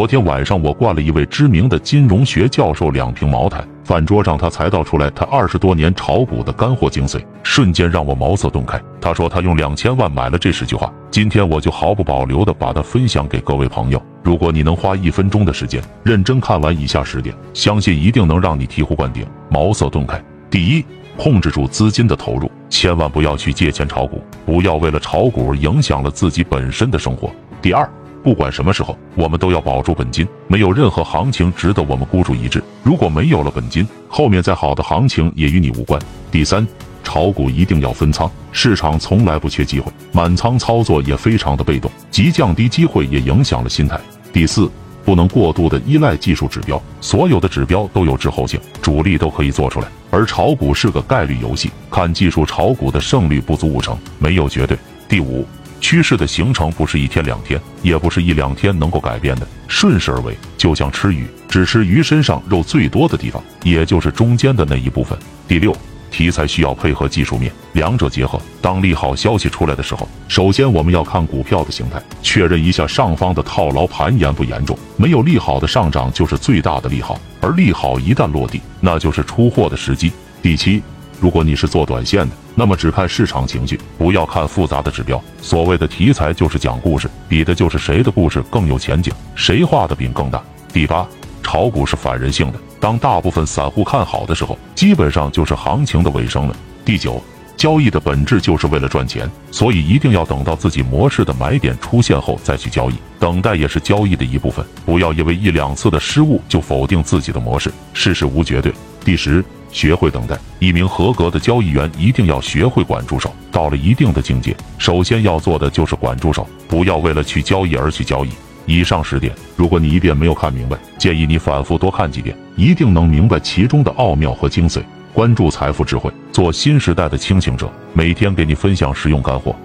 昨天晚上我灌了一位知名的金融学教授两瓶茅台，饭桌上他才道出来他二十多年炒股的干货精髓，瞬间让我茅塞顿开。他说他用两千万买了这十句话，今天我就毫不保留的把它分享给各位朋友。如果你能花一分钟的时间认真看完以下十点，相信一定能让你醍醐灌顶、茅塞顿开。第一，控制住资金的投入，千万不要去借钱炒股，不要为了炒股影响了自己本身的生活。第二。不管什么时候，我们都要保住本金。没有任何行情值得我们孤注一掷。如果没有了本金，后面再好的行情也与你无关。第三，炒股一定要分仓，市场从来不缺机会，满仓操作也非常的被动，即降低机会也影响了心态。第四，不能过度的依赖技术指标，所有的指标都有滞后性，主力都可以做出来，而炒股是个概率游戏，看技术炒股的胜率不足五成，没有绝对。第五。趋势的形成不是一天两天，也不是一两天能够改变的，顺势而为，就像吃鱼，只吃鱼身上肉最多的地方，也就是中间的那一部分。第六，题材需要配合技术面，两者结合。当利好消息出来的时候，首先我们要看股票的形态，确认一下上方的套牢盘严不严重。没有利好的上涨就是最大的利好，而利好一旦落地，那就是出货的时机。第七。如果你是做短线的，那么只看市场情绪，不要看复杂的指标。所谓的题材就是讲故事，比的就是谁的故事更有前景，谁画的饼更大。第八，炒股是反人性的，当大部分散户看好的时候，基本上就是行情的尾声了。第九，交易的本质就是为了赚钱，所以一定要等到自己模式的买点出现后再去交易，等待也是交易的一部分，不要因为一两次的失误就否定自己的模式，世事无绝对。第十。学会等待，一名合格的交易员一定要学会管住手。到了一定的境界，首先要做的就是管住手，不要为了去交易而去交易。以上十点，如果你一遍没有看明白，建议你反复多看几遍，一定能明白其中的奥妙和精髓。关注财富智慧，做新时代的清醒者，每天给你分享实用干货。